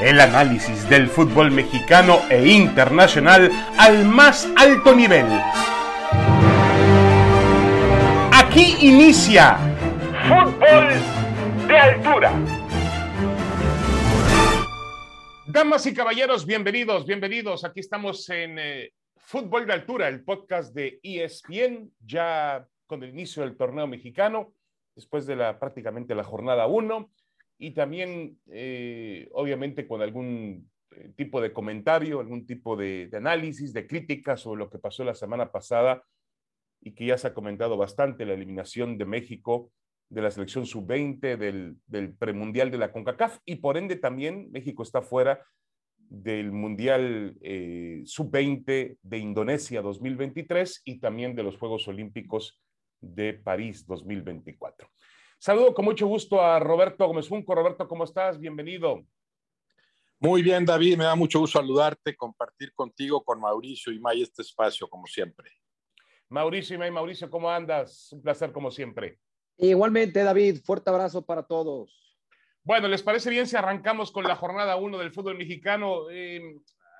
El análisis del fútbol mexicano e internacional al más alto nivel. Aquí inicia Fútbol de Altura. Damas y caballeros, bienvenidos, bienvenidos. Aquí estamos en eh, Fútbol de Altura, el podcast de ESPN, ya con el inicio del torneo mexicano, después de la prácticamente la jornada 1 y también, eh, obviamente, con algún eh, tipo de comentario, algún tipo de, análisis, de crítica sobre lo que pasó la semana pasada y que ya se ha comentado bastante, la eliminación de México de la selección sub-20, del, premundial de la CONCACAF y por ende también México está fuera del Mundial eh, sub-20 de Indonesia 2023 y también de los Juegos Olímpicos de París 2024. Saludo con mucho gusto a Roberto Gómez Junco. Roberto, ¿cómo estás? Bienvenido. Muy bien, David. Me da mucho gusto saludarte, compartir contigo, con Mauricio y May este espacio, como siempre. Mauricio y May, Mauricio, ¿cómo andas? Un placer, como siempre. Igualmente, David. Fuerte abrazo para todos. Bueno, ¿les parece bien si arrancamos con la jornada 1 del fútbol mexicano? Eh,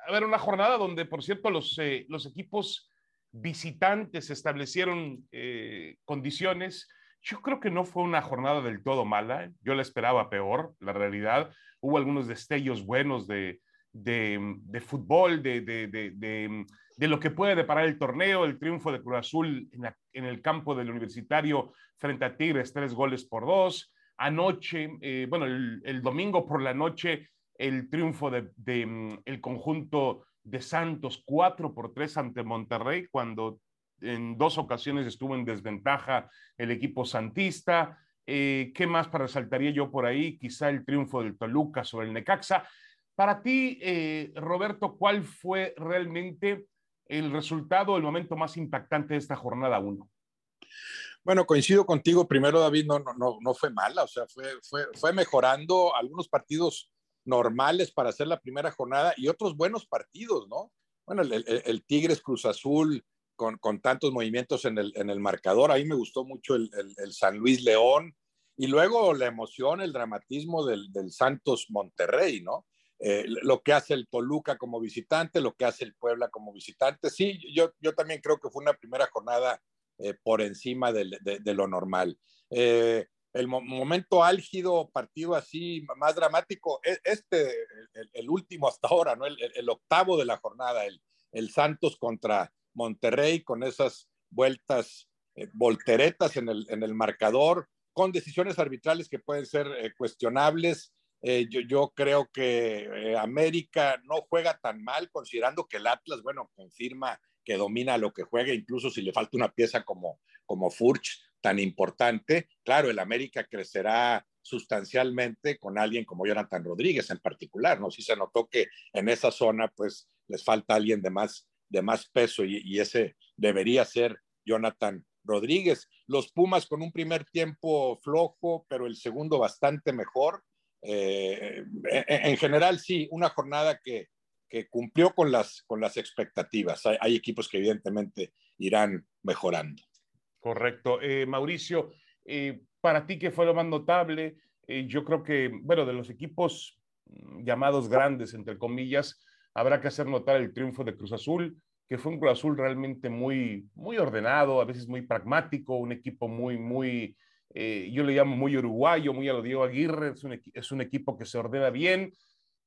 a ver, una jornada donde, por cierto, los, eh, los equipos visitantes establecieron eh, condiciones yo creo que no fue una jornada del todo mala. Yo la esperaba peor, la realidad. Hubo algunos destellos buenos de, de, fútbol, de, de, lo que puede deparar el torneo, el triunfo de Cruz Azul en, el campo del universitario frente a Tigres, tres goles por dos. Anoche, eh, bueno, el, domingo por la noche, el triunfo del de, el conjunto de Santos, cuatro por tres ante Monterrey, cuando en dos ocasiones estuvo en desventaja el equipo santista. Eh, ¿Qué más para resaltaría yo por ahí? Quizá el triunfo del Toluca sobre el Necaxa. Para ti, eh, Roberto, ¿cuál fue realmente el resultado, el momento más impactante de esta jornada 1? Bueno, coincido contigo. Primero, David, no, no, no fue mala, o sea, fue, fue, fue mejorando algunos partidos normales para hacer la primera jornada y otros buenos partidos, ¿no? Bueno, el Tigres Cruz Azul, con, con tantos movimientos en el, en el, marcador. Ahí me gustó mucho el, el, San Luis León y luego la emoción, el dramatismo del, del Santos Monterrey, ¿no? Eh, lo que hace el Toluca como visitante, lo que hace el Puebla como visitante. Sí, yo, yo también creo que fue una primera jornada eh, por encima de, lo normal. Eh, el momento álgido, partido así más dramático, e, este, el, el último hasta ahora, ¿no? El, el, octavo de la jornada, el, el Santos contra, Monterrey con esas vueltas eh, volteretas en el, en el marcador, con decisiones arbitrales que pueden ser eh, cuestionables. Eh, yo, yo, creo que América no juega tan mal, considerando que el Atlas, bueno, confirma que domina lo que juega, incluso si le falta una pieza como, como Furch tan importante. Claro, el América crecerá sustancialmente con alguien como Jonathan Rodríguez en particular, ¿no? Si se notó que en esa zona, pues les falta alguien de más de más peso y, ese debería ser Jonathan Rodríguez. Los Pumas con un primer tiempo flojo, pero el segundo bastante mejor. Eh, en, general, sí, una jornada que, que, cumplió con las, con las expectativas. Hay, equipos que evidentemente irán mejorando. Correcto. Eh, Mauricio, eh, para ti, ¿qué fue lo más notable? yo creo que, bueno, de los equipos mm, llamados grandes, entre comillas, Habrá que hacer notar el triunfo de Cruz Azul, que fue un Cruz Azul realmente muy, muy ordenado, a veces muy pragmático, un equipo muy, muy, eh, yo le llamo muy uruguayo, muy a lo Diego Aguirre, es un, es un equipo que se ordena bien,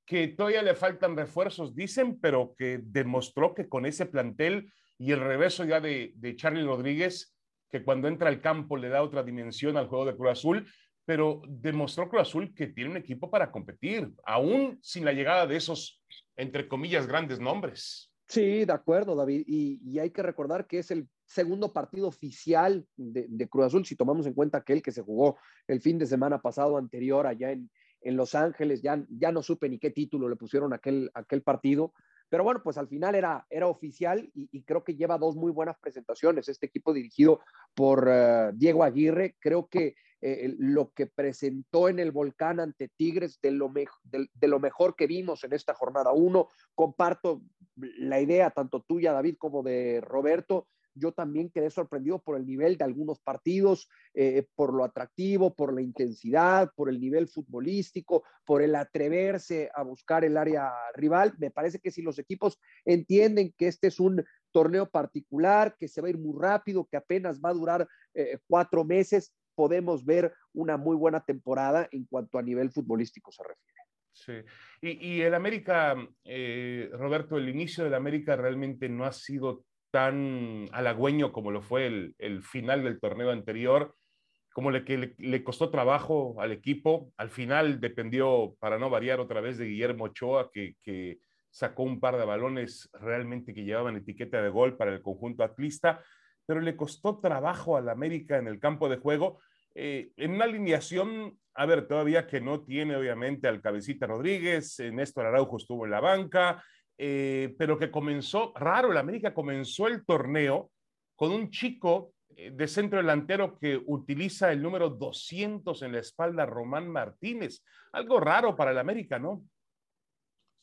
que todavía le faltan refuerzos, dicen, pero que demostró que con ese plantel y el reverso ya de, de Charlie Rodríguez, que cuando entra al campo le da otra dimensión al juego de Cruz Azul, pero demostró Cruz Azul que tiene un equipo para competir, aún sin la llegada de esos entre comillas, grandes nombres. Sí, de acuerdo, David. Y, hay que recordar que es el segundo partido oficial de, Cruz Azul, si tomamos en cuenta aquel que se jugó el fin de semana pasado anterior allá en, en Los Ángeles. Ya, ya no supe ni qué título le pusieron aquel, aquel partido. Pero bueno, pues al final era, era oficial y, creo que lleva dos muy buenas presentaciones. Este equipo dirigido por uh, Diego Aguirre, creo que eh, lo que presentó en el volcán ante Tigres de lo, de, lo mejor que vimos en esta jornada uno. Comparto la idea, tanto tuya, David, como de Roberto, yo también quedé sorprendido por el nivel de algunos partidos, eh, por lo atractivo, por la intensidad, por el nivel futbolístico, por el atreverse a buscar el área rival. Me parece que si los equipos entienden que este es un torneo particular, que se va a ir muy rápido, que apenas va a durar eh, cuatro meses, podemos ver una muy buena temporada en cuanto a nivel futbolístico se refiere. Sí, y, el América, eh, Roberto, el inicio del América realmente no ha sido tan halagüeño como lo fue el, final del torneo anterior, como le, que le, costó trabajo al equipo. Al final dependió, para no variar otra vez, de Guillermo Ochoa, que, que sacó un par de balones realmente que llevaban etiqueta de gol para el conjunto atlista, pero le costó trabajo al América en el campo de juego. Eh, en una alineación, a ver, todavía que no tiene obviamente al Cabecita Rodríguez, Néstor Araujo estuvo en la banca, eh, pero que comenzó, raro, el América comenzó el torneo con un chico eh, de centro delantero que utiliza el número 200 en la espalda, Román Martínez. Algo raro para el América, ¿no?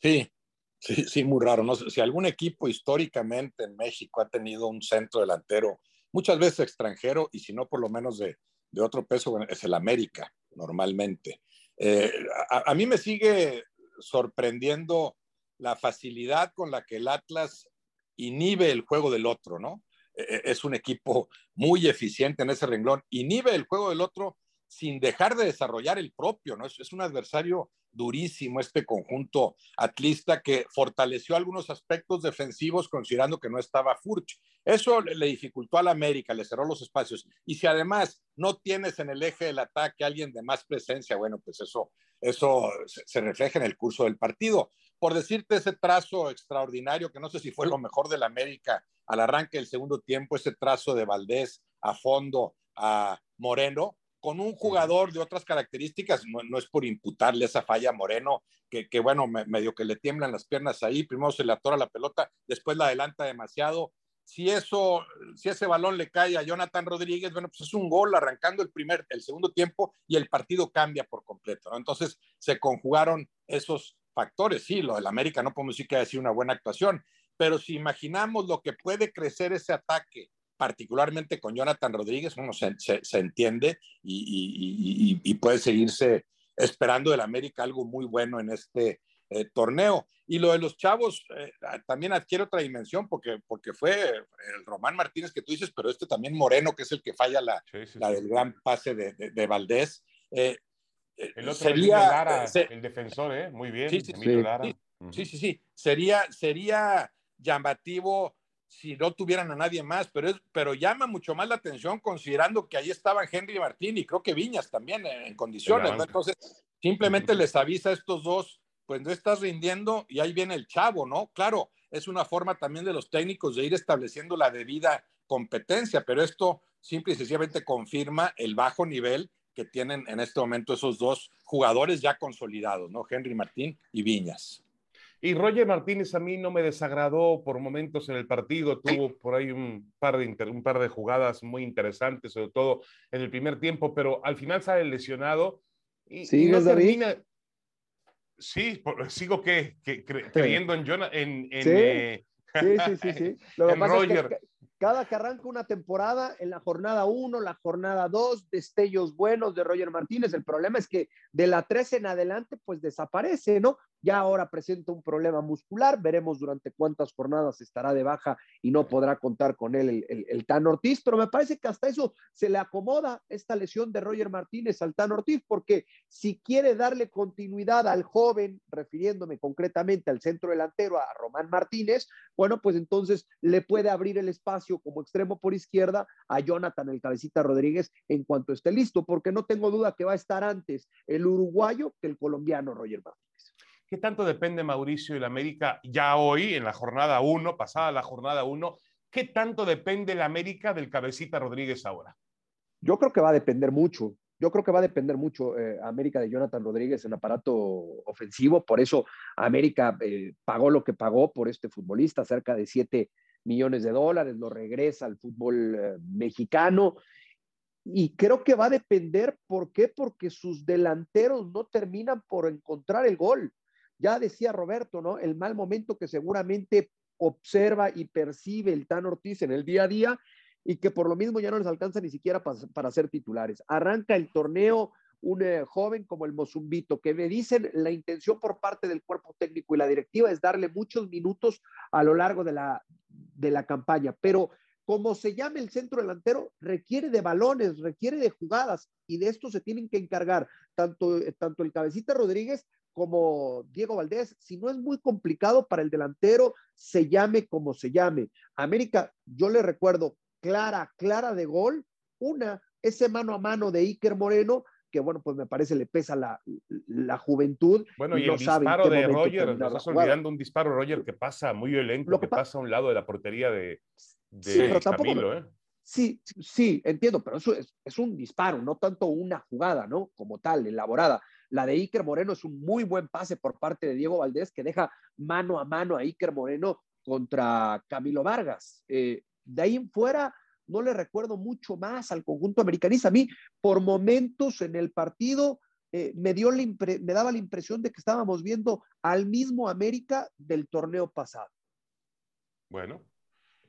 Sí, Sí, sí, muy raro. No si algún equipo históricamente en México ha tenido un centro delantero, muchas veces extranjero, y si no, por lo menos de, otro peso, es el América, normalmente. Eh, a, mí me sigue sorprendiendo la facilidad con la que el Atlas inhibe el juego del otro, ¿no? E, e, es un equipo muy eficiente en ese renglón, inhibe el juego del otro sin dejar de desarrollar el propio, ¿no? Es, un adversario durísimo este conjunto atlista que fortaleció algunos aspectos defensivos considerando que no estaba Furch. Eso le, dificultó al América, le cerró los espacios. Y si además no tienes en el eje del ataque a alguien de más presencia, bueno, pues eso, eso se, refleja en el curso del partido. Por decirte ese trazo extraordinario, que no sé si fue lo mejor del América al arranque del segundo tiempo, ese trazo de Valdés a fondo a Moreno, con un jugador de otras características, no, es por imputarle esa falla a Moreno, que, que bueno, medio que le tiemblan las piernas ahí, primero se le atora la pelota, después la adelanta demasiado. Si eso, si ese balón le cae a Jonathan Rodríguez, bueno, pues es un gol arrancando el primer, el segundo tiempo y el partido cambia por completo. Entonces se conjugaron esos factores. Sí, lo del América no podemos decir que haya sido una buena actuación, pero si imaginamos lo que puede crecer ese ataque particularmente con Jonathan Rodríguez, bueno, se, se, entiende y, y, puede seguirse esperando del América algo muy bueno en este eh, torneo. Y lo de los chavos eh, también adquiere otra dimensión porque, porque fue el Román Martínez que tú dices, pero este también Moreno, que es el que falla la, la del gran pase de, de, Valdés. Eh, el otro sería, el defensor, ¿eh? Muy bien. Sí, sí, sí, sí, sí, Sería, sería llamativo si no tuvieran a nadie más, pero, es, pero llama mucho más la atención considerando que ahí estaban Henry Martín y creo que Viñas también en, condiciones, Entonces, simplemente les avisa a estos dos, pues no estás rindiendo y ahí viene el chavo, ¿no? Claro, es una forma también de los técnicos de ir estableciendo la debida competencia, pero esto simple y sencillamente confirma el bajo nivel que tienen en este momento esos dos jugadores ya consolidados, ¿no? Henry Martín y Viñas. Y Roger Martínez a mí no me desagradó por momentos en el partido, tuvo por ahí un par de, un par de jugadas muy interesantes, sobre todo en el primer tiempo, pero al final sale lesionado. Y, ¿Sigues, no termina... Sí, sigo que, creyendo en, Jonah, en, ¿Sí? Eh, sí, sí, sí, sí. Lo que pasa Es que cada que arranca una temporada, en la jornada 1, la jornada 2, destellos buenos de Roger Martínez. El problema es que de la 3 en adelante, pues desaparece, ¿no? Ya ahora presenta un problema muscular, veremos durante cuántas jornadas estará de baja y no podrá contar con él el, Tan Ortiz, pero me parece que hasta eso se le acomoda esta lesión de Roger Martínez al Tan Ortiz, porque si quiere darle continuidad al joven, refiriéndome concretamente al centro delantero, a Román Martínez, bueno, pues entonces le puede abrir el espacio como extremo por izquierda a Jonathan el Cabecita Rodríguez en cuanto esté listo, porque no tengo duda que va a estar antes el uruguayo que el colombiano Roger Martínez. ¿Qué tanto depende Mauricio y la América ya hoy, en la jornada 1, pasada la jornada 1? ¿Qué tanto depende la América del cabecita Rodríguez ahora? Yo creo que va a depender mucho. Yo creo que va a depender mucho eh, América de Jonathan Rodríguez en aparato ofensivo. Por eso América eh, pagó lo que pagó por este futbolista, cerca de 7 millones de dólares, lo regresa al fútbol eh, mexicano. Y creo que va a depender, ¿por qué? Porque sus delanteros no terminan por encontrar el gol ya decía Roberto, ¿no? El mal momento que seguramente observa y percibe el Tan Ortiz en el día a día y que por lo mismo ya no les alcanza ni siquiera para, ser titulares. Arranca el torneo un eh, joven como el Mozumbito, que me dicen la intención por parte del cuerpo técnico y la directiva es darle muchos minutos a lo largo de la, de la campaña, pero como se llame el centro delantero, requiere de balones, requiere de jugadas y de esto se tienen que encargar tanto, eh, tanto el cabecita Rodríguez como Diego Valdés, si no es muy complicado para el delantero, se llame como se llame. América, yo le recuerdo, clara, clara de gol, una, ese mano a mano de Iker Moreno, que bueno, pues me parece le pesa la, la juventud. Bueno, y, el disparo de Roger, nos estás olvidando un disparo Roger que pasa muy violento, Lo que, pasa a un lado de la portería de, de sí, pero Camilo, ¿eh? Sí, sí, entiendo, pero eso es, es, un disparo, no tanto una jugada, ¿no? Como tal, elaborada. La de Iker Moreno es un muy buen pase por parte de Diego Valdés que deja mano a mano a Iker Moreno contra Camilo Vargas. Eh, de ahí en fuera, no le recuerdo mucho más al conjunto americanista. A mí, por momentos en el partido, eh, me, dio me daba la impresión de que estábamos viendo al mismo América del torneo pasado. Bueno,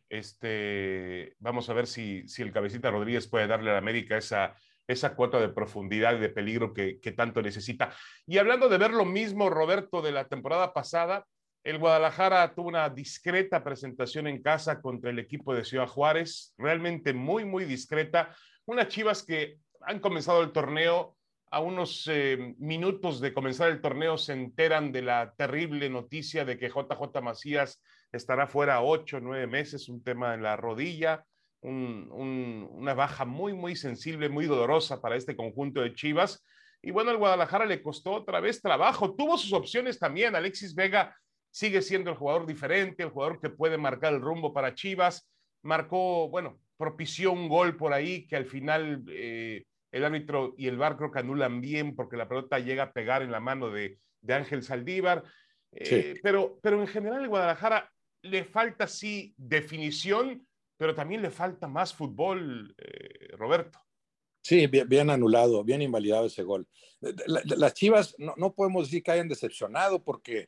este, vamos a ver si, si el cabecita Rodríguez puede darle a la América esa, esa cuota de profundidad y de peligro que, tanto necesita. Y hablando de ver lo mismo, Roberto, de la temporada pasada, el Guadalajara tuvo una discreta presentación en casa contra el equipo de Ciudad Juárez, realmente muy, muy discreta. Unas chivas que han comenzado el torneo, a unos eh, minutos de comenzar el torneo se enteran de la terrible noticia de que JJ Macías estará fuera ocho, nueve meses, un tema en la rodilla una baja muy, muy sensible, muy dolorosa para este conjunto de Chivas. Y bueno, al Guadalajara le costó otra vez trabajo. Tuvo sus opciones también. Alexis Vega sigue siendo el jugador diferente, el jugador que puede marcar el rumbo para Chivas. Marcó, bueno, propició un gol por ahí que al final eh, el árbitro y el bar creo que anulan bien porque la pelota llega a pegar en la mano de, Ángel Saldívar. Eh, pero, pero en general el Guadalajara le falta sí definición pero también le falta más fútbol, eh, Roberto. Sí, bien, anulado, bien invalidado ese gol. las Chivas no, podemos decir que hayan decepcionado porque,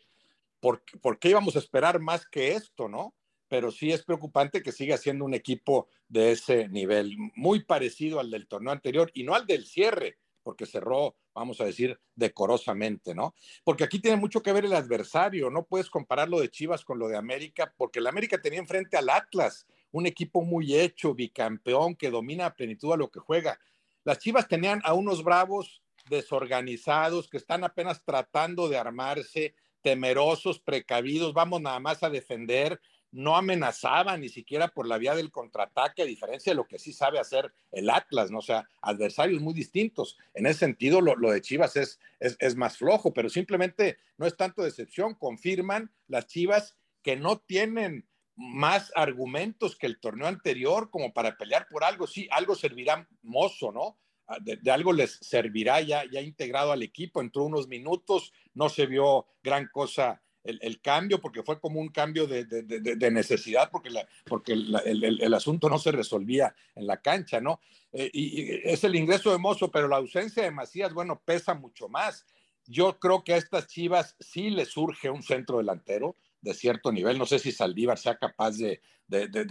porque, porque íbamos a esperar más que esto, ¿no? Pero sí es preocupante que siga siendo un equipo de ese nivel, muy parecido al del torneo anterior y no al del cierre, porque cerró, vamos a decir, decorosamente, ¿no? Porque aquí tiene mucho que ver el adversario, no puedes comparar lo de Chivas con lo de América, porque el América tenía enfrente al Atlas, un equipo muy hecho, bicampeón, que domina a plenitud a lo que juega. Las Chivas tenían a unos bravos desorganizados que están apenas tratando de armarse, temerosos, precavidos, vamos nada más a defender, no amenazaban ni siquiera por la vía del contraataque, a diferencia de lo que sí sabe hacer el Atlas, ¿no? O sea, adversarios muy distintos. En ese sentido, lo, de Chivas es, es, es, más flojo, pero simplemente no es tanto decepción, confirman las Chivas que no tienen más argumentos que el torneo anterior como para pelear por algo. Sí, algo servirá mozo, ¿no? Ah, de, algo les servirá ya, ya integrado al equipo. Entró unos minutos, no se vio gran cosa el, cambio, porque fue como un cambio de, necesidad, porque, porque el, asunto no se resolvía en la cancha, ¿no? Eh, y, es el ingreso de Mozo, pero la ausencia de Macías, bueno, pesa mucho más. Yo creo que a estas Chivas sí les surge un centro delantero de cierto nivel. No sé si Saldívar sea capaz de,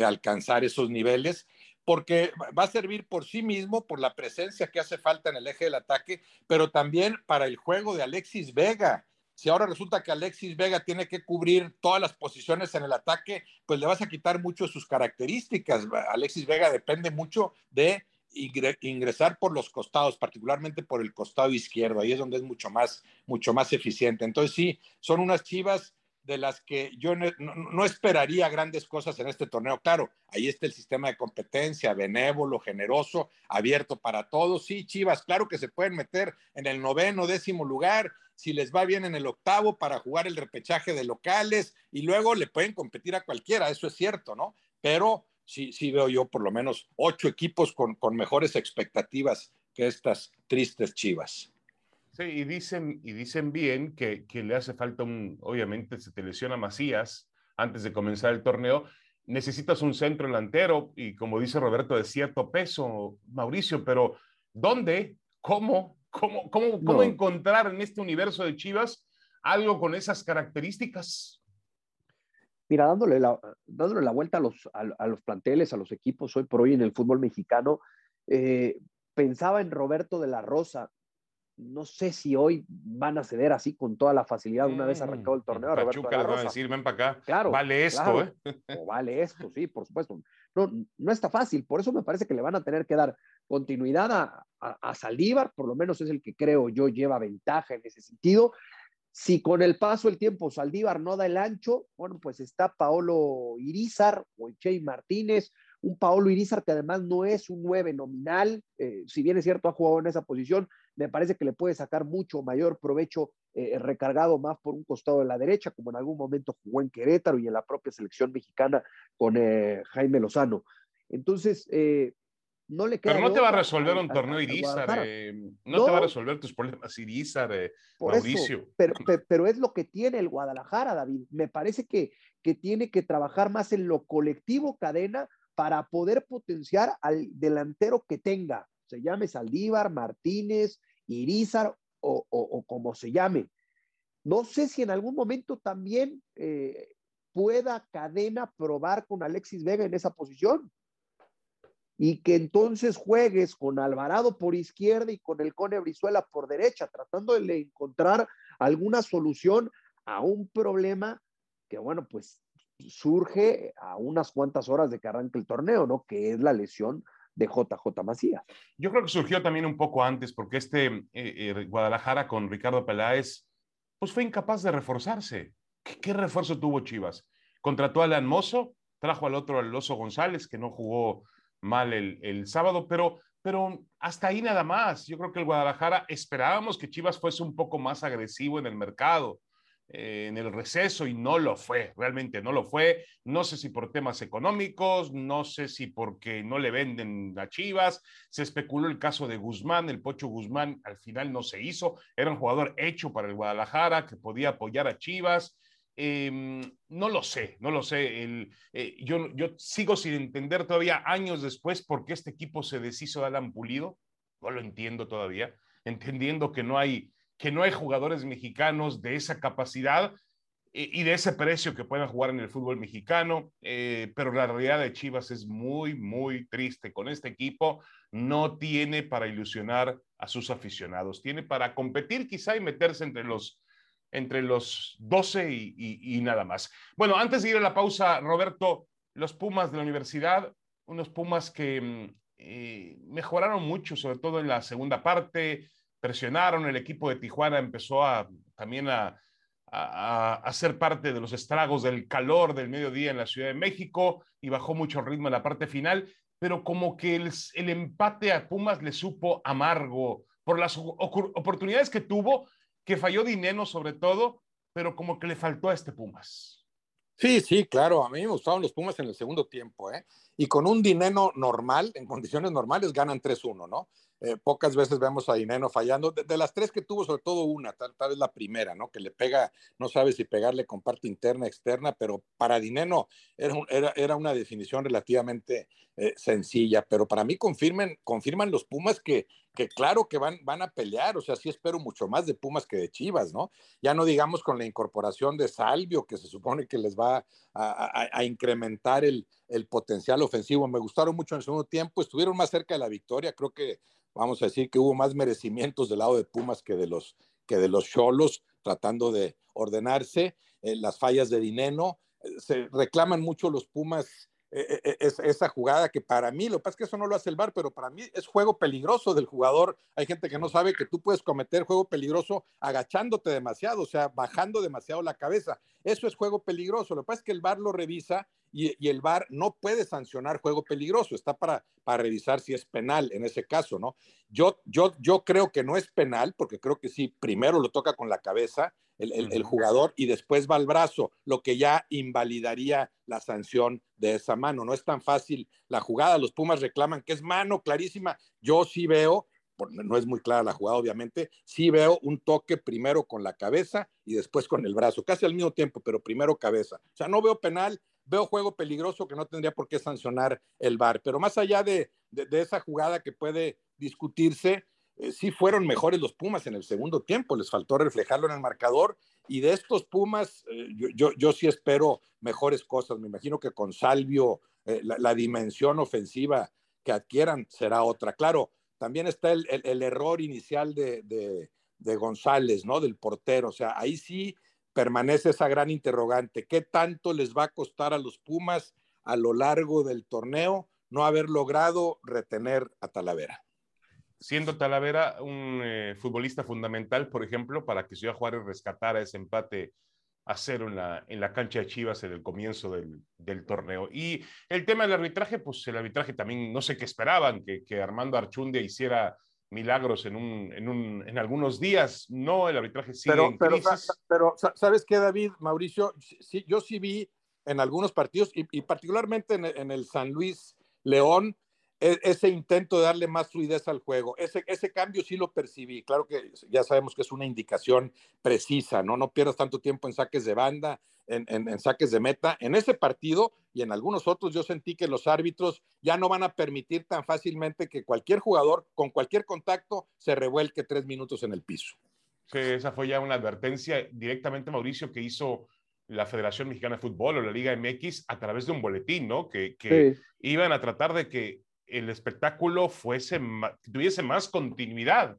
alcanzar esos niveles, porque va a servir por sí mismo, por la presencia que hace falta en el eje del ataque, pero también para el juego de Alexis Vega. Si ahora resulta que Alexis Vega tiene que cubrir todas las posiciones en el ataque, pues le vas a quitar mucho de sus características. Alexis Vega depende mucho de ingresar por los costados, particularmente por el costado izquierdo. Ahí es donde es mucho más, mucho más eficiente. Entonces sí, son unas chivas de las que yo no, esperaría grandes cosas en este torneo. Claro, ahí está el sistema de competencia, benévolo, generoso, abierto para todos. Sí, Chivas, claro que se pueden meter en el noveno, décimo lugar, si les va bien en el octavo para jugar el repechaje de locales y luego le pueden competir a cualquiera, eso es cierto, ¿no? Pero sí, sí veo yo por lo menos ocho equipos con, con mejores expectativas que estas tristes Chivas. Sí, y dicen, y dicen bien que, que, le hace falta un, obviamente se te lesiona Macías antes de comenzar el torneo, necesitas un centro delantero y como dice Roberto, de cierto peso, Mauricio, pero ¿dónde? ¿Cómo? ¿Cómo, cómo, cómo encontrar en este universo de Chivas algo con esas características? Mira, dándole la, dándole la vuelta a los, a, los planteles, a los equipos hoy por hoy en el fútbol mexicano, eh, pensaba en Roberto de la Rosa. No sé si hoy van a ceder así con toda la facilidad una vez mm, arrancado el torneo. De la Rosa. a decir, ven para acá. Claro. Vale esto, ¿eh? O vale esto, sí, por supuesto. No, no está fácil. Por eso me parece que le van a tener que dar continuidad a, a, a Saldívar, por lo menos es el que creo yo lleva ventaja en ese sentido. Si con el paso del tiempo Saldívar no da el ancho, bueno, pues está Paolo Irizar o Che Martínez, un Paolo Irizar que además no es un 9 nominal, eh, si bien es cierto ha jugado en esa posición, me parece que le puede sacar mucho mayor provecho eh, recargado más por un costado de la derecha, como en algún momento jugó en Querétaro y en la propia selección mexicana con eh, Jaime Lozano. Entonces, no le Pero no te va a resolver un torneo Irizar, eh, no, te va a resolver tus problemas Irizar, eh, Mauricio. pero, es lo que tiene el Guadalajara, David. Me parece que, que tiene que trabajar más en lo colectivo cadena para poder potenciar al delantero que tenga, se llame Saldívar, Martínez, Irizar o, como se llame. No sé si en algún momento también eh, pueda cadena probar con Alexis Vega en esa posición y que entonces juegues con Alvarado por izquierda y con el Cone Brizuela por derecha, tratando de encontrar alguna solución a un problema que, bueno, pues surge a unas cuantas horas de que arranque el torneo, ¿no? Que es la lesión de JJ Macías. Yo creo que surgió también un poco antes, porque este eh, eh, Guadalajara con Ricardo Peláez, pues fue incapaz de reforzarse. ¿Qué, refuerzo tuvo Chivas? Contrató a Alan trajo al otro, al Oso González, que no jugó mal el, sábado, pero, pero hasta ahí nada más. Yo creo que el Guadalajara esperábamos que Chivas fuese un poco más agresivo en el mercado, en el receso, y no lo fue, realmente no lo fue. No sé si por temas económicos, no sé si porque no le venden a Chivas. Se especuló el caso de Guzmán, el Pocho Guzmán al final no se hizo, era un jugador hecho para el Guadalajara que podía apoyar a Chivas. Em, no lo sé, no lo sé. El, eh, yo, yo sigo sin entender todavía años después por qué este equipo se deshizo de Alan Pulido. No lo entiendo todavía. Entendiendo que no hay, que no hay jugadores mexicanos de esa capacidad eh, y de ese precio que puedan jugar en el fútbol mexicano. Eh, pero la realidad de Chivas es muy, muy triste. Con este equipo no tiene para ilusionar a sus aficionados. Tiene para competir quizá y meterse entre los entre los 12 y, nada más. Bueno, antes de ir a la pausa, Roberto, los Pumas de la universidad, unos Pumas que mm, eh, mejoraron mucho, sobre todo en la segunda parte, presionaron, el equipo de Tijuana empezó a, también a, a, ser parte de los estragos del calor del mediodía en la Ciudad de México y bajó mucho ritmo en la parte final, pero como que el, el empate a Pumas le supo amargo por las oportunidades que tuvo, que falló Dineno sobre todo, pero como que le faltó a este Pumas. Sí, sí, claro, a mí me gustaban los Pumas en el segundo tiempo, ¿eh? Y con un Dineno normal, en condiciones normales, ganan 3-1, ¿no? Eh, pocas veces vemos a Dineno fallando. De, las tres que tuvo, sobre todo una, tal, vez la primera, ¿no? Que le pega, no sabe si pegarle con parte interna, externa, pero para Dineno era, era, una definición relativamente eh, sencilla. Pero para mí confirman, confirman los Pumas que, que claro que van, van a pelear. O sea, sí espero mucho más de Pumas que de Chivas, ¿no? Ya no digamos con la incorporación de Salvio, que se supone que les va a, incrementar el, el potencial ofensivo. Me gustaron mucho en el segundo tiempo, estuvieron más cerca de la victoria. Creo que vamos a decir que hubo más merecimientos del lado de Pumas que de los que de los Cholos tratando de ordenarse, eh, las fallas de Dineno, eh, se reclaman mucho los Pumas es, esa jugada que para mí, lo que pasa es que eso no lo hace el VAR, pero para mí es juego peligroso del jugador. Hay gente que no sabe que tú puedes cometer juego peligroso agachándote demasiado, o sea, bajando demasiado la cabeza. Eso es juego peligroso. Lo que pasa es que el VAR lo revisa y, y el VAR no puede sancionar juego peligroso, está para, para revisar si es penal en ese caso, ¿no? Yo, yo, yo creo que no es penal, porque creo que sí, primero lo toca con la cabeza el, jugador y después va al brazo, lo que ya invalidaría la sanción de esa mano. No es tan fácil la jugada. Los Pumas reclaman que es mano clarísima. Yo sí veo, no es muy clara la jugada, obviamente, sí veo un toque primero con la cabeza y después con el brazo, casi al mismo tiempo, pero primero cabeza. O sea, no veo penal, veo juego peligroso que no tendría por qué sancionar el VAR. Pero más allá de, de esa jugada que puede discutirse, eh, sí fueron mejores los Pumas en el segundo tiempo, les faltó reflejarlo en el marcador y de estos Pumas eh, yo, yo, sí espero mejores cosas, me imagino que con Salvio eh, la, dimensión ofensiva que adquieran será otra. Claro, también está el, el, error inicial de, de, de, González, ¿no? Del portero, o sea, ahí sí permanece esa gran interrogante, ¿qué tanto les va a costar a los Pumas a lo largo del torneo no haber logrado retener a Talavera? siendo Talavera un eh, futbolista fundamental, por ejemplo, para que Ciudad Juárez rescatara ese empate a cero en la, en la cancha de Chivas en el comienzo del, del, torneo. Y el tema del arbitraje, pues el arbitraje también, no sé qué esperaban, que, que Armando Archundia hiciera milagros en, un, en, un, en algunos días. No, el arbitraje sigue pero, en pero, crisis. Pero, ¿sabes qué, David, Mauricio? Sí, yo sí vi en algunos partidos, y, y particularmente en, en el San Luis León, ese intento de darle más fluidez al juego. Ese, ese cambio sí lo percibí. Claro que ya sabemos que es una indicación precisa, ¿no? No pierdas tanto tiempo en saques de banda, en, en, saques de meta. En ese partido y en algunos otros yo sentí que los árbitros ya no van a permitir tan fácilmente que cualquier jugador con cualquier contacto se revuelque tres minutos en el piso. Sí, esa fue ya una advertencia directamente, Mauricio, que hizo la Federación Mexicana de Fútbol o la Liga MX a través de un boletín, ¿no? Que, que sí. iban a tratar de que el espectáculo fuese, tuviese más continuidad.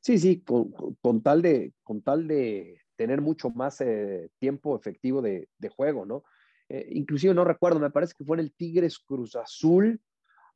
Sí, sí, con, con, tal, de, con tal de tener mucho más eh, tiempo efectivo de, de juego, ¿no? Eh, inclusive no recuerdo, me parece que fue en el Tigres Cruz Azul.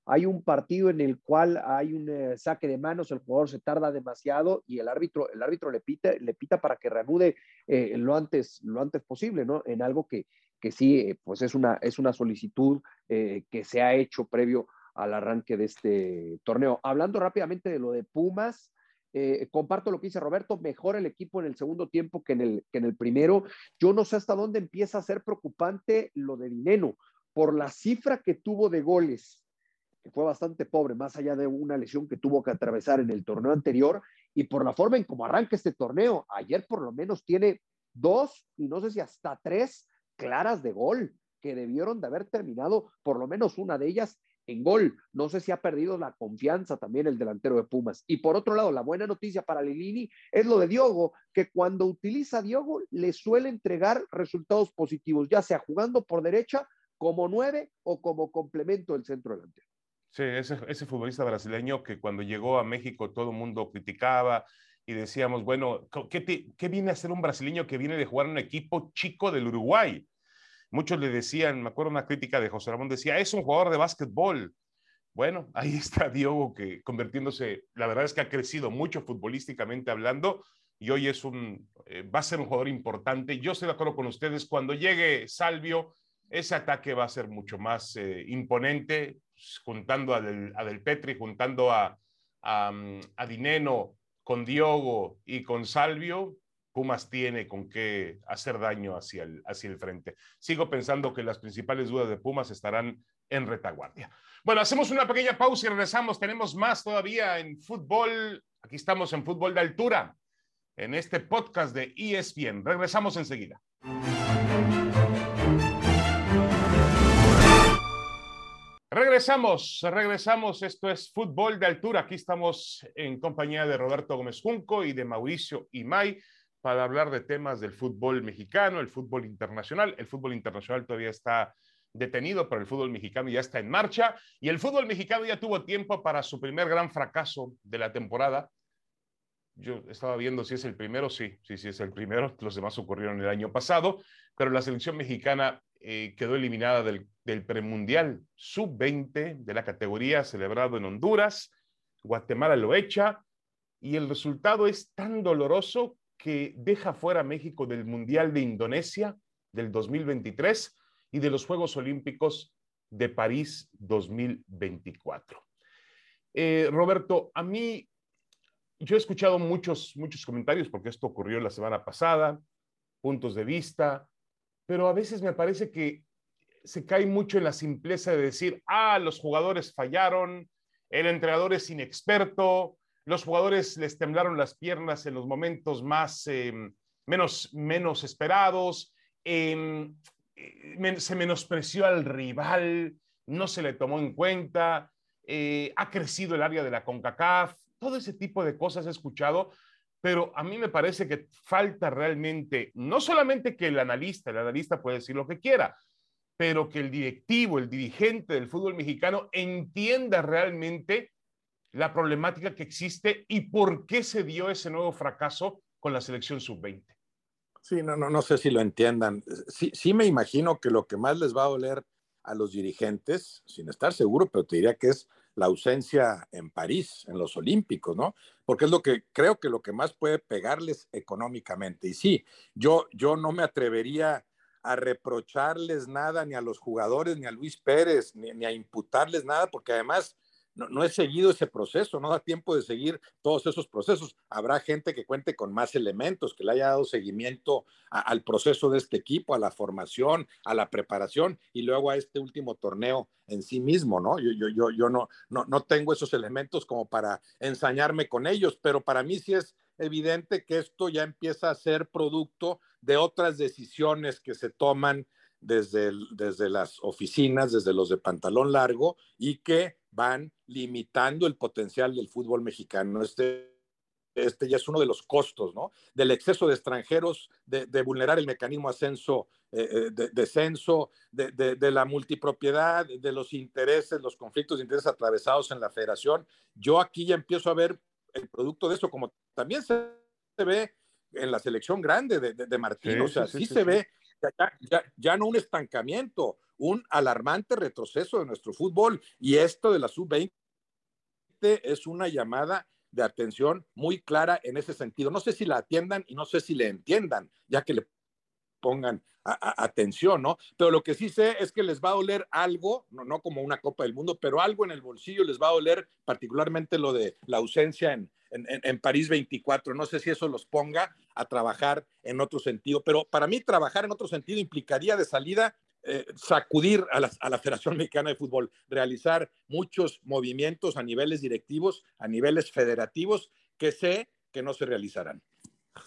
Hay un partido en el cual hay un eh, saque de manos, el jugador se tarda demasiado y el árbitro, el árbitro le pita, le pita para que reanude eh, lo, antes, lo antes posible, ¿no? En algo que, que sí, eh, pues es una, es una solicitud eh, que se ha hecho previo al arranque de este torneo. Hablando rápidamente de lo de Pumas, eh, comparto lo que dice Roberto, mejor el equipo en el segundo tiempo que en el, que en el primero. Yo no sé hasta dónde empieza a ser preocupante lo de Dineno, por la cifra que tuvo de goles, que fue bastante pobre, más allá de una lesión que tuvo que atravesar en el torneo anterior, y por la forma en cómo arranca este torneo. Ayer por lo menos tiene dos, y no sé si hasta tres claras de gol que debieron de haber terminado por lo menos una de ellas en gol. No sé si ha perdido la confianza también el delantero de Pumas. Y por otro lado, la buena noticia para Lilini es lo de Diogo, que cuando utiliza a Diogo le suele entregar resultados positivos, ya sea jugando por derecha como nueve o como complemento del centro delantero. Sí, ese, ese futbolista brasileño que cuando llegó a México todo el mundo criticaba, y decíamos, bueno, ¿qué, ¿qué, viene a ser un brasileño que viene de jugar en un equipo chico del Uruguay? Muchos le decían, me acuerdo una crítica de José Ramón, decía, es un jugador de básquetbol. Bueno, ahí está Diogo que convirtiéndose, la verdad es que ha crecido mucho futbolísticamente hablando y hoy es un, eh, va a ser un jugador importante. Yo estoy de acuerdo con ustedes, cuando llegue Salvio, ese ataque va a ser mucho más eh, imponente, juntando a Del, a Del Petri, juntando a, a, a Dineno, con Diogo y con Salvio, Pumas tiene con qué hacer daño hacia el, hacia el frente. Sigo pensando que las principales dudas de Pumas estarán en retaguardia. Bueno, hacemos una pequeña pausa y regresamos. Tenemos más todavía en fútbol. Aquí estamos en fútbol de altura, en este podcast de ESPN. Regresamos enseguida. Regresamos, regresamos. Esto es Fútbol de Altura. Aquí estamos en compañía de Roberto Gómez Junco y de Mauricio Imay para hablar de temas del fútbol mexicano, el fútbol internacional. El fútbol internacional todavía está detenido, pero el fútbol mexicano ya está en marcha y el fútbol mexicano ya tuvo tiempo para su primer gran fracaso de la temporada. Yo estaba viendo si es el primero, sí, sí, sí es el primero. Los demás ocurrieron el año pasado, pero la selección mexicana eh, quedó eliminada del, del premundial sub-20 de la categoría celebrado en Honduras. Guatemala lo echa y el resultado es tan doloroso que deja fuera a México del Mundial de Indonesia del 2023 y de los Juegos Olímpicos de París 2024. Eh, Roberto, a mí, yo he escuchado muchos, muchos comentarios porque esto ocurrió la semana pasada, puntos de vista, pero a veces me parece que se cae mucho en la simpleza de decir, ah, los jugadores fallaron, el entrenador es inexperto, los jugadores les temblaron las piernas en los momentos más, eh, menos, menos esperados, em, eh, se menospreció al rival, no se le tomó en cuenta, eh, ha crecido el área de la CONCACAF, todo ese tipo de cosas he escuchado, pero a mí me parece que falta realmente, no solamente que el analista, el analista puede decir lo que quiera, pero que el directivo, el dirigente del fútbol mexicano entienda realmente la problemática que existe y por qué se dio ese nuevo fracaso con la selección sub-20. Sí, no, no, no sé si lo entiendan. Sí, sí me imagino que lo que más les va a doler a los dirigentes, sin estar seguro, pero te diría que es la ausencia en París, en los Olímpicos, ¿no? Porque es lo que creo que lo que más puede pegarles económicamente. Y sí, yo, yo no me atrevería a reprocharles nada ni a los jugadores, ni a Luis Pérez, ni, ni a imputarles nada, porque además no, he seguido ese proceso, no da tiempo de seguir todos esos procesos. Habrá gente que cuente con más elementos, que le haya dado seguimiento al proceso de este equipo, a la formación, a la preparación y luego a este último torneo en sí mismo, ¿no? Yo, yo, yo, yo no, no, no tengo esos elementos como para ensañarme con ellos, pero para mí sí es evidente que esto ya empieza a ser producto de otras decisiones que se toman desde, desde las oficinas, desde los de pantalón largo y que van limitando el potencial del fútbol mexicano. Este, este ya es uno de los costos, ¿no? Del exceso de extranjeros, de, vulnerar el mecanismo ascenso, eh, eh, de, descenso, de, de, la multipropiedad, de los intereses, los conflictos de intereses atravesados en la federación. Yo aquí ya empiezo a ver el producto de eso, como también se ve en la selección grande de, Martín. o sea, sí, se ve ya, ya, no un estancamiento, un alarmante retroceso de nuestro fútbol. Y esto de la sub-20 es una llamada de atención muy clara en ese sentido. No sé si la atiendan y no sé si le entiendan, ya que le pongan atención, ¿no? Pero lo que sí sé es que les va a doler algo, no, como una Copa del Mundo, pero algo en el bolsillo les va a doler, particularmente lo de la ausencia en, en, París 24. No sé si eso los ponga a trabajar en otro sentido, pero para mí trabajar en otro sentido implicaría de salida eh, sacudir a la, a la, Federación Mexicana de Fútbol, realizar muchos movimientos a niveles directivos, a niveles federativos, que sé que no se realizarán.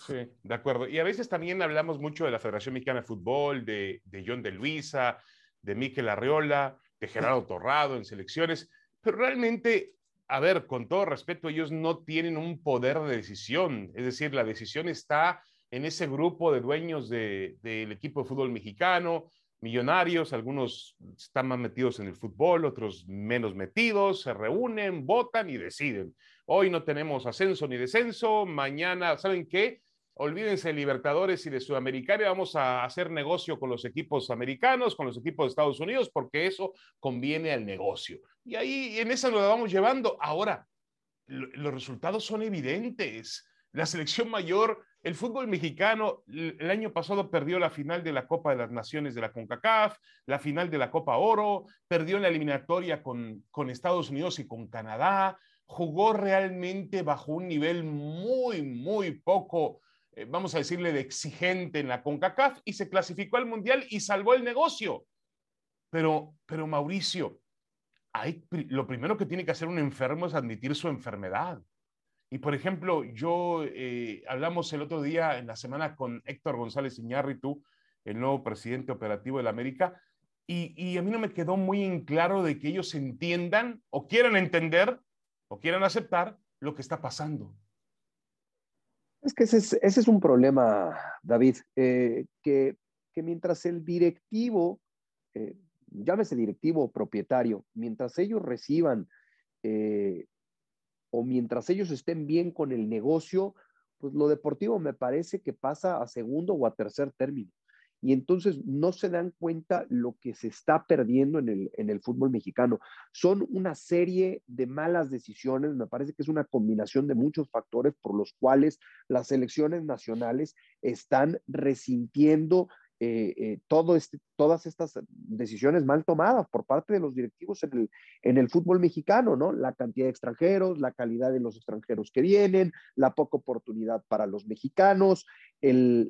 Sí, de acuerdo. Y a veces también hablamos mucho de la Federación Mexicana de Fútbol, de, de John de Luisa, de Miquel Arriola, de Gerardo Torrado en selecciones, pero realmente a ver, con todo respeto, ellos no tienen un poder de decisión, es decir, la decisión está en ese grupo de dueños del equipo de fútbol mexicano, millonarios, algunos están más metidos en el fútbol, otros menos metidos, se reúnen, votan y deciden. Hoy no tenemos ascenso ni descenso, mañana, ¿saben qué? olvídense de Libertadores y de Sudamericana vamos a hacer negocio con los equipos americanos, con los equipos de Estados Unidos, porque eso conviene al negocio. Y ahí en esa lo vamos llevando. Ahora, los resultados son evidentes. La selección mayor, el fútbol mexicano, el año pasado perdió la final de la Copa de las Naciones de la CONCACAF, la final de la Copa Oro, perdió la eliminatoria con, con Estados Unidos y con Canadá, jugó realmente bajo un nivel muy, muy poco eh, vamos a decirle, de exigente en la CONCACAF y se clasificó al Mundial y salvó el negocio. Pero, pero Mauricio, hay, lo primero que tiene que hacer un enfermo es admitir su enfermedad. Y por ejemplo, yo eh, hablamos el otro día en la semana con Héctor González Iñárritu, el nuevo presidente operativo de la América, y, y, a mí no me quedó muy en claro de que ellos entiendan o quieran entender o quieran aceptar lo que está pasando. Es que ese es, un problema, David, eh, que, mientras el directivo, eh, llámese directivo o propietario, mientras ellos reciban eh, o mientras ellos estén bien con el negocio, pues lo deportivo me parece que pasa a segundo o a tercer término y entonces no se dan cuenta lo que se está perdiendo en el, en el fútbol mexicano. Son una serie de malas decisiones, me parece que es una combinación de muchos factores por los cuales las selecciones nacionales están resintiendo eh, eh, todo este, todas estas decisiones mal tomadas por parte de los directivos en el, en el, fútbol mexicano, ¿no? La cantidad de extranjeros, la calidad de los extranjeros que vienen, la poca oportunidad para los mexicanos, el,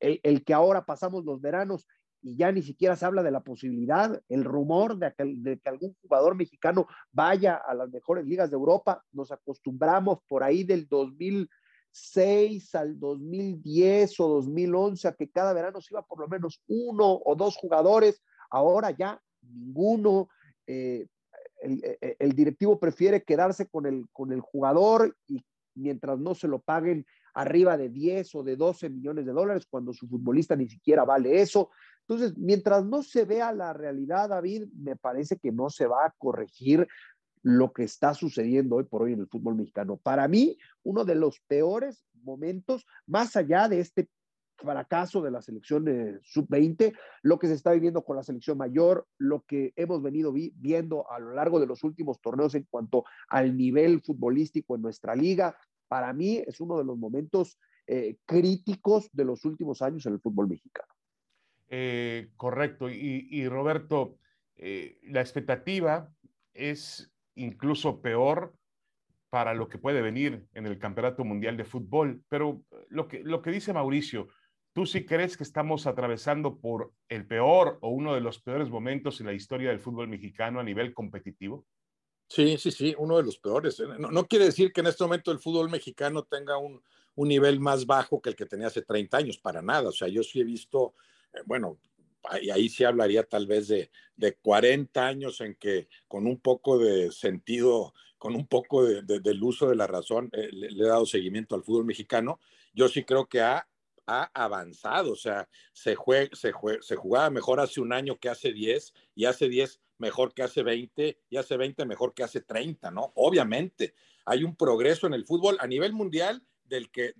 el, que ahora pasamos los veranos y ya ni siquiera se habla de la posibilidad, el rumor de que, de que, algún jugador mexicano vaya a las mejores ligas de Europa. Nos acostumbramos por ahí del 2000, 2006 al 2010 o 2011 a que cada verano se iba por lo menos uno o dos jugadores, ahora ya ninguno. Eh, el, directivo prefiere quedarse con el, con el jugador y mientras no se lo paguen arriba de 10 o de 12 millones de dólares, cuando su futbolista ni siquiera vale eso. Entonces, mientras no se vea la realidad, David, me parece que no se va a corregir lo que está sucediendo hoy por hoy en el fútbol mexicano. Para mí, uno de los peores momentos, más allá de este fracaso de la selección sub-20, lo que se está viviendo con la selección mayor, lo que hemos venido viendo a lo largo de los últimos torneos en cuanto al nivel futbolístico en nuestra liga, para mí es uno de los momentos eh, críticos de los últimos años en el fútbol mexicano. Eh, correcto. Y, Roberto, eh, la expectativa es incluso peor para lo que puede venir en el Campeonato Mundial de Fútbol. Pero lo que, lo que dice Mauricio, ¿tú sí crees que estamos atravesando por el peor o uno de los peores momentos en la historia del fútbol mexicano a nivel competitivo? Sí, sí, sí, uno de los peores. ¿eh? No, quiere decir que en este momento el fútbol mexicano tenga un, un, nivel más bajo que el que tenía hace 30 años, para nada. O sea, yo sí he visto, eh, bueno, y ahí sí hablaría tal vez de, de 40 años en que con un poco de sentido, con un poco de, del uso de la razón, eh, le, he dado seguimiento al fútbol mexicano. Yo sí creo que ha, ha avanzado, o sea, se, se, se jugaba mejor hace un año que hace 10 y hace 10 mejor que hace 20 y hace 20 mejor que hace 30, ¿no? Obviamente, hay un progreso en el fútbol a nivel mundial del que,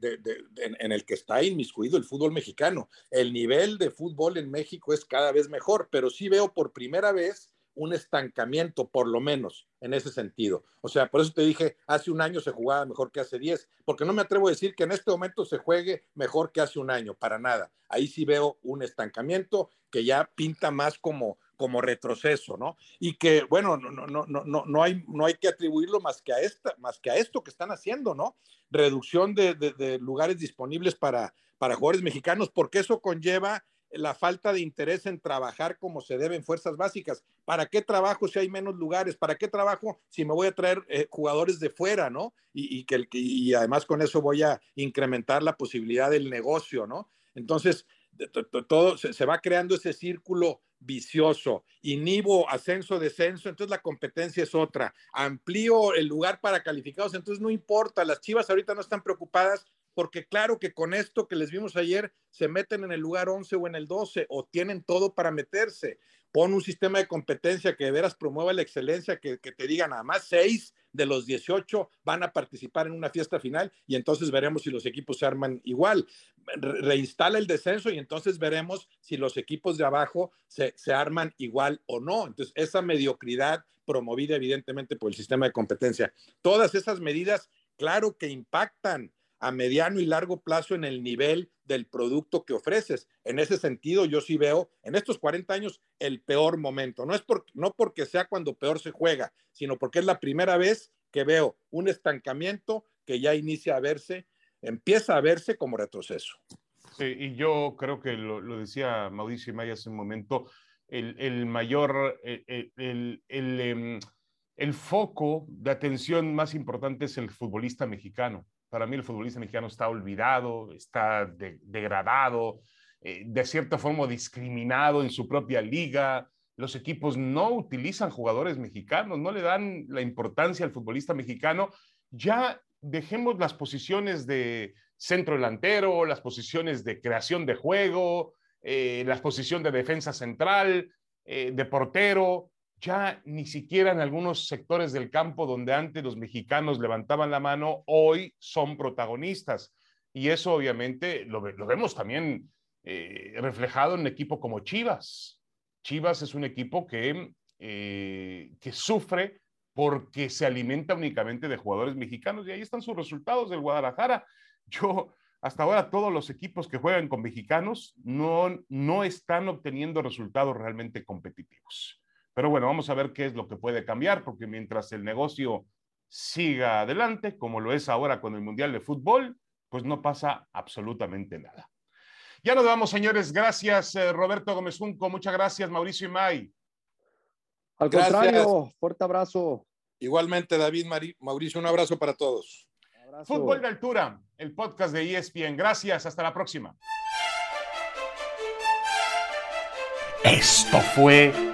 en, el que está inmiscuido el fútbol mexicano. El nivel de fútbol en México es cada vez mejor, pero sí veo por primera vez un estancamiento, por lo menos, en ese sentido. O sea, por eso te dije, hace un año se jugaba mejor que hace 10, porque no me atrevo a decir que en este momento se juegue mejor que hace un año, para nada. Ahí sí veo un estancamiento que ya pinta más como, como retroceso, ¿no? Y que, bueno, no, no, no, no, no, hay, no hay que atribuirlo más que, a esta, más que a esto que están haciendo, ¿no? Reducción de, lugares disponibles para, para jugadores mexicanos, porque eso conlleva la falta de interés en trabajar como se debe en fuerzas básicas. ¿Para qué trabajo si hay menos lugares? ¿Para qué trabajo si me voy a traer eh, jugadores de fuera, ¿no? Y, y, que, y además con eso voy a incrementar la posibilidad del negocio, ¿no? Entonces, todo se, va creando ese círculo vicioso, inhibo ascenso, descenso, entonces la competencia es otra, amplío el lugar para calificados, entonces no importa, las Chivas ahorita no están preocupadas porque claro que con esto que les vimos ayer se meten en el lugar 11 o en el 12 o tienen todo para meterse. Pon un sistema de competencia que de veras promueva la excelencia, que, que te digan nada más seis de los 18 van a participar en una fiesta final y entonces veremos si los equipos se arman igual. reinstala el descenso y entonces veremos si los equipos de abajo se, se arman igual o no. Entonces, esa mediocridad promovida evidentemente por el sistema de competencia. Todas esas medidas, claro que impactan a mediano y largo plazo en el nivel del producto que ofreces. En ese sentido, yo sí veo en estos 40 años el peor momento. No es por, no porque sea cuando peor se juega, sino porque es la primera vez que veo un estancamiento que ya inicia a verse, empieza a verse como retroceso. Sí, y yo creo que lo, decía Mauricio Maya hace un momento, el, mayor, el, el, em, el, foco de atención más importante es el futbolista mexicano para mí el futbolista mexicano está olvidado, está degradado, eh, de cierta forma discriminado en su propia liga. Los equipos no utilizan jugadores mexicanos, no le dan la importancia al futbolista mexicano. Ya dejemos las posiciones de centro delantero, las posiciones de creación de juego, eh, las posiciones de defensa central, eh, de portero ya ni siquiera en algunos sectores del campo donde antes los mexicanos levantaban la mano, hoy son protagonistas. Y eso obviamente lo, vemos también eh, reflejado en un equipo como Chivas. Chivas es un equipo que, eh, que sufre porque se alimenta únicamente de jugadores mexicanos y ahí están sus resultados del Guadalajara. Yo, hasta ahora, todos los equipos que juegan con mexicanos no, no están obteniendo resultados realmente competitivos. Pero bueno, vamos a ver qué es lo que puede cambiar, porque mientras el negocio siga adelante, como lo es ahora con el Mundial de Fútbol, pues no pasa absolutamente nada. Ya nos vamos, señores. Gracias, eh, Roberto Gómez Junco. Muchas gracias, Mauricio y May. Al contrario, fuerte abrazo. Igualmente, David, Mauricio, un abrazo para todos. Fútbol de altura, el podcast de ESPN. Gracias, hasta la próxima. Esto fue